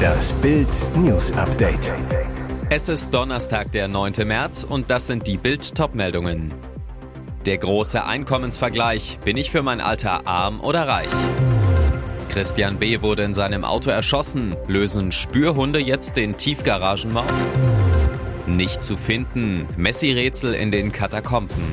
Das Bild News Update. Es ist Donnerstag, der 9. März und das sind die Bild Topmeldungen. Der große Einkommensvergleich. Bin ich für mein Alter arm oder reich? Christian B. wurde in seinem Auto erschossen. Lösen Spürhunde jetzt den Tiefgaragenmord? Nicht zu finden. Messi-Rätsel in den Katakomben.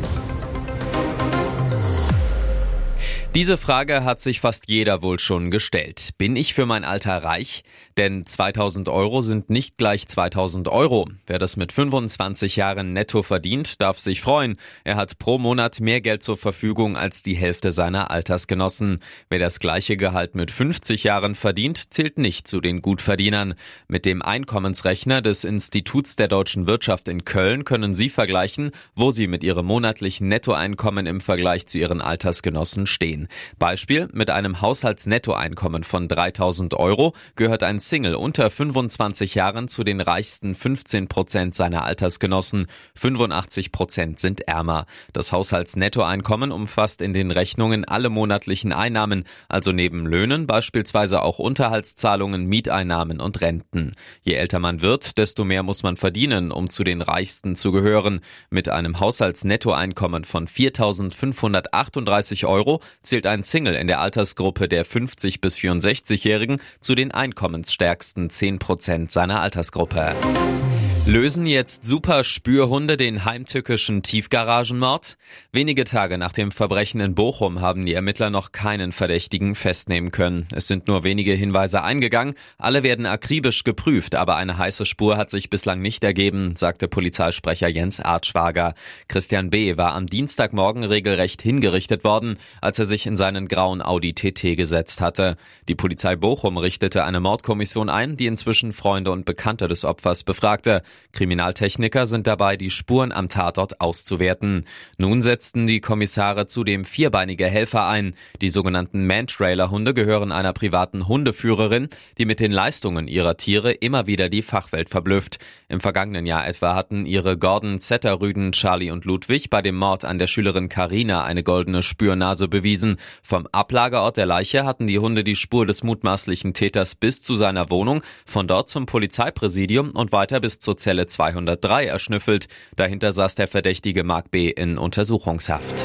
Diese Frage hat sich fast jeder wohl schon gestellt. Bin ich für mein Alter reich? Denn 2000 Euro sind nicht gleich 2000 Euro. Wer das mit 25 Jahren netto verdient, darf sich freuen. Er hat pro Monat mehr Geld zur Verfügung als die Hälfte seiner Altersgenossen. Wer das gleiche Gehalt mit 50 Jahren verdient, zählt nicht zu den Gutverdienern. Mit dem Einkommensrechner des Instituts der deutschen Wirtschaft in Köln können Sie vergleichen, wo Sie mit Ihrem monatlichen Nettoeinkommen im Vergleich zu Ihren Altersgenossen stehen. Beispiel, mit einem Haushaltsnettoeinkommen von 3000 Euro gehört ein Single unter 25 Jahren zu den reichsten 15 Prozent seiner Altersgenossen. 85 Prozent sind ärmer. Das Haushaltsnettoeinkommen umfasst in den Rechnungen alle monatlichen Einnahmen, also neben Löhnen beispielsweise auch Unterhaltszahlungen, Mieteinnahmen und Renten. Je älter man wird, desto mehr muss man verdienen, um zu den Reichsten zu gehören. Mit einem Haushaltsnettoeinkommen von 4.538 Euro zählt ein Single in der Altersgruppe der 50 bis 64-Jährigen zu den einkommensstärksten 10 Prozent seiner Altersgruppe. Lösen jetzt super Spürhunde den heimtückischen Tiefgaragenmord? Wenige Tage nach dem Verbrechen in Bochum haben die Ermittler noch keinen Verdächtigen festnehmen können. Es sind nur wenige Hinweise eingegangen, alle werden akribisch geprüft, aber eine heiße Spur hat sich bislang nicht ergeben, sagte Polizeisprecher Jens Artschwager. Christian B. war am Dienstagmorgen regelrecht hingerichtet worden, als er sich in seinen grauen Audi TT gesetzt hatte. Die Polizei Bochum richtete eine Mordkommission ein, die inzwischen Freunde und Bekannte des Opfers befragte. Kriminaltechniker sind dabei, die Spuren am Tatort auszuwerten. Nun setzten die Kommissare zudem vierbeinige Helfer ein. Die sogenannten Man-Trailer-Hunde gehören einer privaten Hundeführerin, die mit den Leistungen ihrer Tiere immer wieder die Fachwelt verblüfft. Im vergangenen Jahr etwa hatten ihre Gordon Zetterrüden Charlie und Ludwig bei dem Mord an der Schülerin Karina eine goldene Spürnase bewiesen. Vom Ablagerort der Leiche hatten die Hunde die Spur des mutmaßlichen Täters bis zu seiner Wohnung, von dort zum Polizeipräsidium und weiter bis zur Zelle 203 erschnüffelt. Dahinter saß der Verdächtige Mark B. in Untersuchungshaft.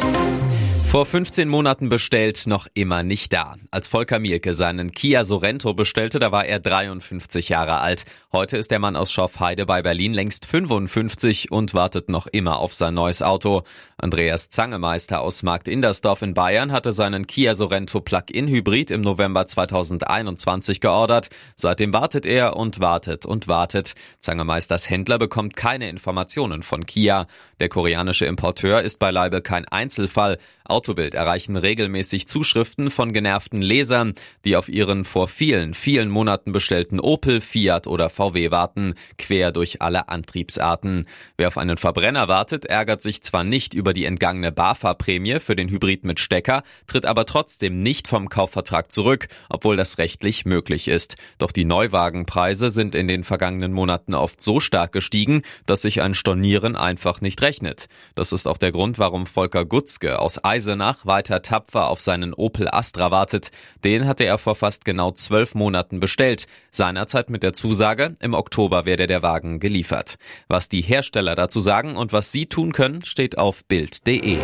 Vor 15 Monaten bestellt, noch immer nicht da. Als Volker Mielke seinen Kia Sorento bestellte, da war er 53 Jahre alt. Heute ist der Mann aus Schorfheide bei Berlin längst 55 und wartet noch immer auf sein neues Auto. Andreas Zangemeister aus Markt Indersdorf in Bayern hatte seinen Kia Sorento Plug-in Hybrid im November 2021 geordert. Seitdem wartet er und wartet und wartet. Zangemeisters Händler bekommt keine Informationen von Kia. Der koreanische Importeur ist beileibe kein Einzelfall. Autobild erreichen regelmäßig Zuschriften von genervten Lesern, die auf ihren vor vielen, vielen Monaten bestellten Opel, Fiat oder VW warten, quer durch alle Antriebsarten. Wer auf einen Verbrenner wartet, ärgert sich zwar nicht über die entgangene BAFA-Prämie für den Hybrid mit Stecker, tritt aber trotzdem nicht vom Kaufvertrag zurück, obwohl das rechtlich möglich ist. Doch die Neuwagenpreise sind in den vergangenen Monaten oft so stark gestiegen, dass sich ein Stornieren einfach nicht rechnet. Das ist auch der Grund, warum Volker Gutzke aus Eisen Eisenach weiter tapfer auf seinen Opel Astra wartet. Den hatte er vor fast genau zwölf Monaten bestellt. Seinerzeit mit der Zusage, im Oktober werde der Wagen geliefert. Was die Hersteller dazu sagen und was sie tun können, steht auf Bild.de.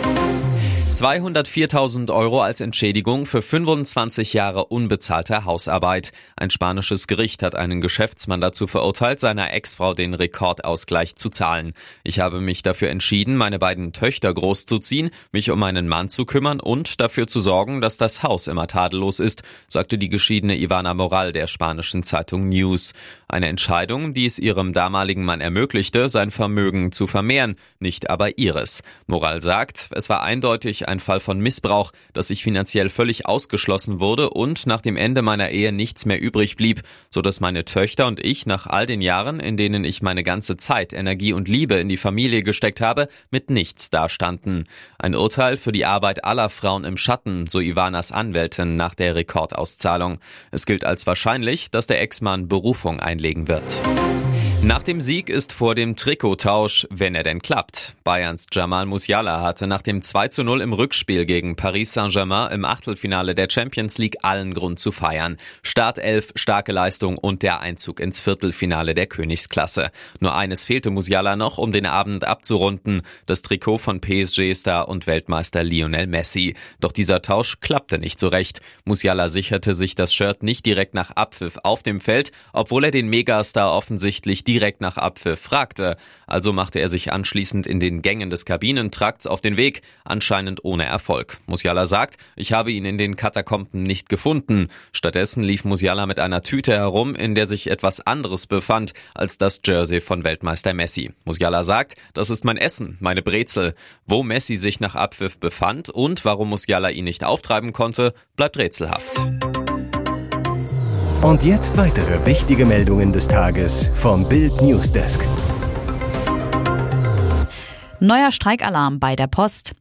204.000 Euro als Entschädigung für 25 Jahre unbezahlter Hausarbeit. Ein spanisches Gericht hat einen Geschäftsmann dazu verurteilt, seiner Ex-Frau den Rekordausgleich zu zahlen. Ich habe mich dafür entschieden, meine beiden Töchter großzuziehen, mich um meinen Mann zu kümmern und dafür zu sorgen, dass das Haus immer tadellos ist, sagte die geschiedene Ivana Moral der spanischen Zeitung News. Eine Entscheidung, die es ihrem damaligen Mann ermöglichte, sein Vermögen zu vermehren, nicht aber ihres. Moral sagt, es war eindeutig ein Fall von Missbrauch, dass ich finanziell völlig ausgeschlossen wurde und nach dem Ende meiner Ehe nichts mehr übrig blieb, so dass meine Töchter und ich nach all den Jahren, in denen ich meine ganze Zeit, Energie und Liebe in die Familie gesteckt habe, mit nichts dastanden. Ein Urteil für die Arbeit aller Frauen im Schatten, so Ivanas Anwältin nach der Rekordauszahlung. Es gilt als wahrscheinlich, dass der Ex-Mann Berufung einlegen wird. Nach dem Sieg ist vor dem Trikottausch, wenn er denn klappt. Bayerns Jamal Musiala hatte nach dem 2 zu 0 im Rückspiel gegen Paris Saint-Germain im Achtelfinale der Champions League allen Grund zu feiern. Startelf, starke Leistung und der Einzug ins Viertelfinale der Königsklasse. Nur eines fehlte Musiala noch, um den Abend abzurunden. Das Trikot von PSG-Star und Weltmeister Lionel Messi. Doch dieser Tausch klappte nicht so recht. Musiala sicherte sich das Shirt nicht direkt nach Abpfiff auf dem Feld, obwohl er den Megastar offensichtlich direkt nach Abpfiff fragte. Also machte er sich anschließend in den Gängen des Kabinentrakts auf den Weg, anscheinend ohne Erfolg. Musiala sagt, ich habe ihn in den Katakomben nicht gefunden. Stattdessen lief Musiala mit einer Tüte herum, in der sich etwas anderes befand als das Jersey von Weltmeister Messi. Musiala sagt, das ist mein Essen, meine Brezel. Wo Messi sich nach Abpfiff befand und warum Musiala ihn nicht auftreiben konnte, bleibt rätselhaft. Und jetzt weitere wichtige Meldungen des Tages vom Bild Newsdesk. Neuer Streikalarm bei der Post.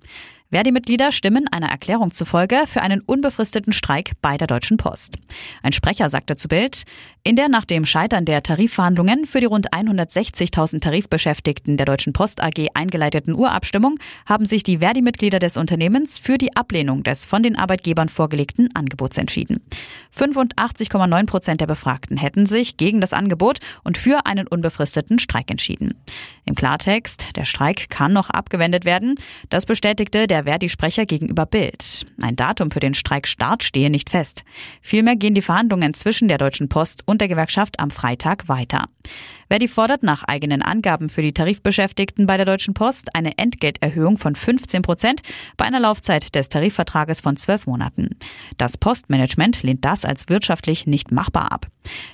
Verdi-Mitglieder stimmen einer Erklärung zufolge für einen unbefristeten Streik bei der Deutschen Post. Ein Sprecher sagte zu Bild, in der nach dem Scheitern der Tarifverhandlungen für die rund 160.000 Tarifbeschäftigten der Deutschen Post AG eingeleiteten Urabstimmung haben sich die Verdi-Mitglieder des Unternehmens für die Ablehnung des von den Arbeitgebern vorgelegten Angebots entschieden. 85,9 Prozent der Befragten hätten sich gegen das Angebot und für einen unbefristeten Streik entschieden. Im Klartext, der Streik kann noch abgewendet werden. Das bestätigte der Verdi-Sprecher gegenüber Bild. Ein Datum für den Streikstart stehe nicht fest. Vielmehr gehen die Verhandlungen zwischen der Deutschen Post und der Gewerkschaft am Freitag weiter. Verdi fordert nach eigenen Angaben für die Tarifbeschäftigten bei der Deutschen Post eine Entgelterhöhung von 15 Prozent bei einer Laufzeit des Tarifvertrages von zwölf Monaten. Das Postmanagement lehnt das als wirtschaftlich nicht machbar ab.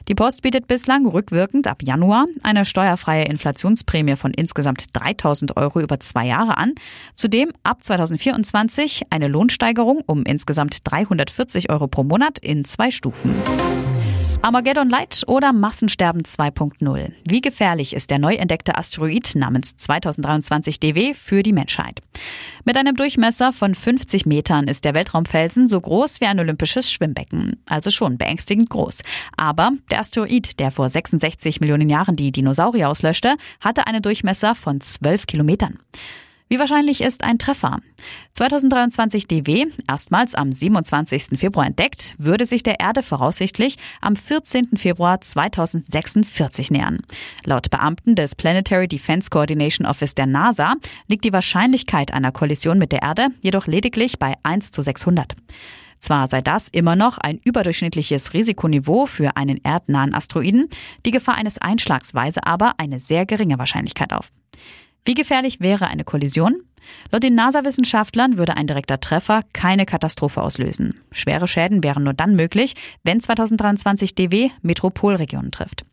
Die Post bietet bislang rückwirkend ab Januar eine steuerfreie Inflationsprämie von insgesamt 3000 Euro über zwei Jahre an. Zudem ab 2024 eine Lohnsteigerung um insgesamt 340 Euro pro Monat in zwei Stufen. Armageddon Light oder Massensterben 2.0? Wie gefährlich ist der neu entdeckte Asteroid namens 2023 DW für die Menschheit? Mit einem Durchmesser von 50 Metern ist der Weltraumfelsen so groß wie ein olympisches Schwimmbecken. Also schon beängstigend groß. Aber der Asteroid, der vor 66 Millionen Jahren die Dinosaurier auslöschte, hatte einen Durchmesser von 12 Kilometern. Wie wahrscheinlich ist ein Treffer? 2023 DW, erstmals am 27. Februar entdeckt, würde sich der Erde voraussichtlich am 14. Februar 2046 nähern. Laut Beamten des Planetary Defense Coordination Office der NASA liegt die Wahrscheinlichkeit einer Kollision mit der Erde jedoch lediglich bei 1 zu 600. Zwar sei das immer noch ein überdurchschnittliches Risikoniveau für einen erdnahen Asteroiden, die Gefahr eines Einschlags weise aber eine sehr geringe Wahrscheinlichkeit auf. Wie gefährlich wäre eine Kollision? Laut den NASA-Wissenschaftlern würde ein direkter Treffer keine Katastrophe auslösen. Schwere Schäden wären nur dann möglich, wenn 2023 DW Metropolregionen trifft.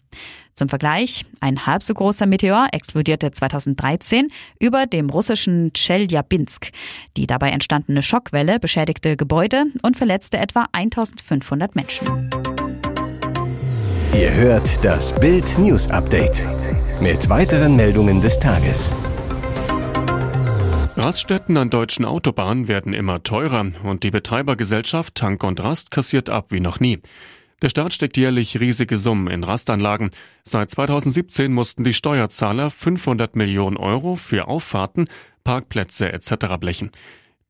Zum Vergleich, ein halb so großer Meteor explodierte 2013 über dem russischen Tscheljabinsk. Die dabei entstandene Schockwelle beschädigte Gebäude und verletzte etwa 1500 Menschen. Ihr hört das Bild News Update mit weiteren Meldungen des Tages. Raststätten an deutschen Autobahnen werden immer teurer und die Betreibergesellschaft Tank und Rast kassiert ab wie noch nie. Der Staat steckt jährlich riesige Summen in Rastanlagen. Seit 2017 mussten die Steuerzahler 500 Millionen Euro für Auffahrten, Parkplätze etc. blechen.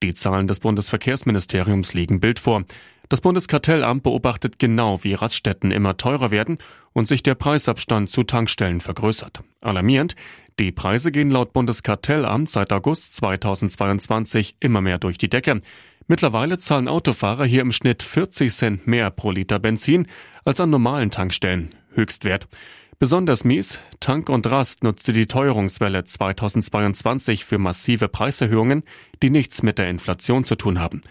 Die Zahlen des Bundesverkehrsministeriums liegen Bild vor. Das Bundeskartellamt beobachtet genau, wie Raststätten immer teurer werden und sich der Preisabstand zu Tankstellen vergrößert. Alarmierend, die Preise gehen laut Bundeskartellamt seit August 2022 immer mehr durch die Decke. Mittlerweile zahlen Autofahrer hier im Schnitt 40 Cent mehr pro Liter Benzin als an normalen Tankstellen. Höchstwert. Besonders mies, Tank und Rast nutzte die Teuerungswelle 2022 für massive Preiserhöhungen, die nichts mit der Inflation zu tun haben.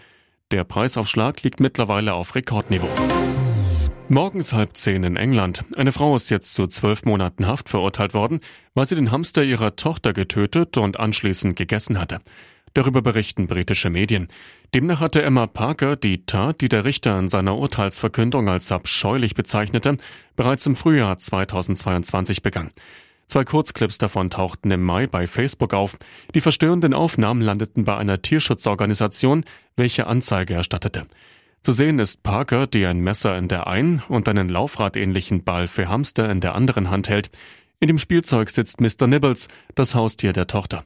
Der Preisaufschlag liegt mittlerweile auf Rekordniveau. Morgens halb zehn in England. Eine Frau ist jetzt zu zwölf Monaten Haft verurteilt worden, weil sie den Hamster ihrer Tochter getötet und anschließend gegessen hatte. Darüber berichten britische Medien. Demnach hatte Emma Parker die Tat, die der Richter in seiner Urteilsverkündung als abscheulich bezeichnete, bereits im Frühjahr 2022 begangen. Zwei Kurzclips davon tauchten im Mai bei Facebook auf. Die verstörenden Aufnahmen landeten bei einer Tierschutzorganisation, welche Anzeige erstattete. Zu sehen ist Parker, die ein Messer in der einen und einen Laufradähnlichen Ball für Hamster in der anderen Hand hält. In dem Spielzeug sitzt Mr. Nibbles, das Haustier der Tochter.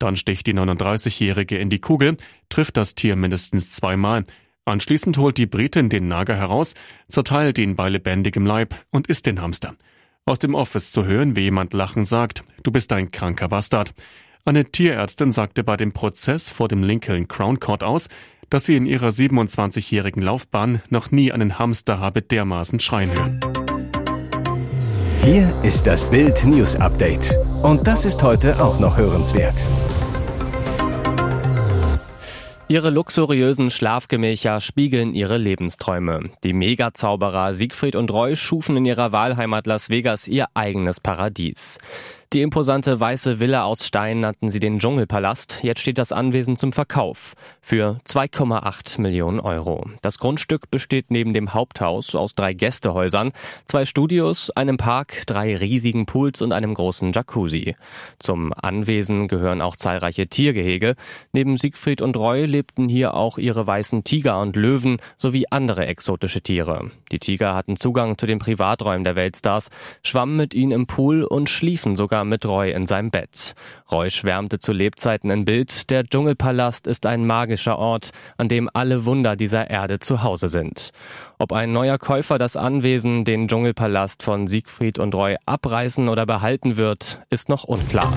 Dann sticht die 39-Jährige in die Kugel, trifft das Tier mindestens zweimal. Anschließend holt die Britin den Nager heraus, zerteilt ihn bei lebendigem Leib und isst den Hamster. Aus dem Office zu hören, wie jemand lachen sagt, du bist ein kranker Bastard. Eine Tierärztin sagte bei dem Prozess vor dem Lincoln Crown Court aus, dass sie in ihrer 27-jährigen Laufbahn noch nie einen Hamster habe dermaßen schreien hören. Hier ist das Bild News Update. Und das ist heute auch noch hörenswert. Ihre luxuriösen Schlafgemächer spiegeln ihre Lebensträume. Die Megazauberer Siegfried und Roy schufen in ihrer Wahlheimat Las Vegas ihr eigenes Paradies. Die imposante weiße Villa aus Stein nannten sie den Dschungelpalast. Jetzt steht das Anwesen zum Verkauf für 2,8 Millionen Euro. Das Grundstück besteht neben dem Haupthaus aus drei Gästehäusern, zwei Studios, einem Park, drei riesigen Pools und einem großen Jacuzzi. Zum Anwesen gehören auch zahlreiche Tiergehege. Neben Siegfried und Roy lebten hier auch ihre weißen Tiger und Löwen sowie andere exotische Tiere. Die Tiger hatten Zugang zu den Privaträumen der Weltstars, schwammen mit ihnen im Pool und schliefen sogar sogar mit Roy in seinem Bett. Roy schwärmte zu Lebzeiten in Bild, der Dschungelpalast ist ein magischer Ort, an dem alle Wunder dieser Erde zu Hause sind. Ob ein neuer Käufer das Anwesen, den Dschungelpalast von Siegfried und Roy abreißen oder behalten wird, ist noch unklar.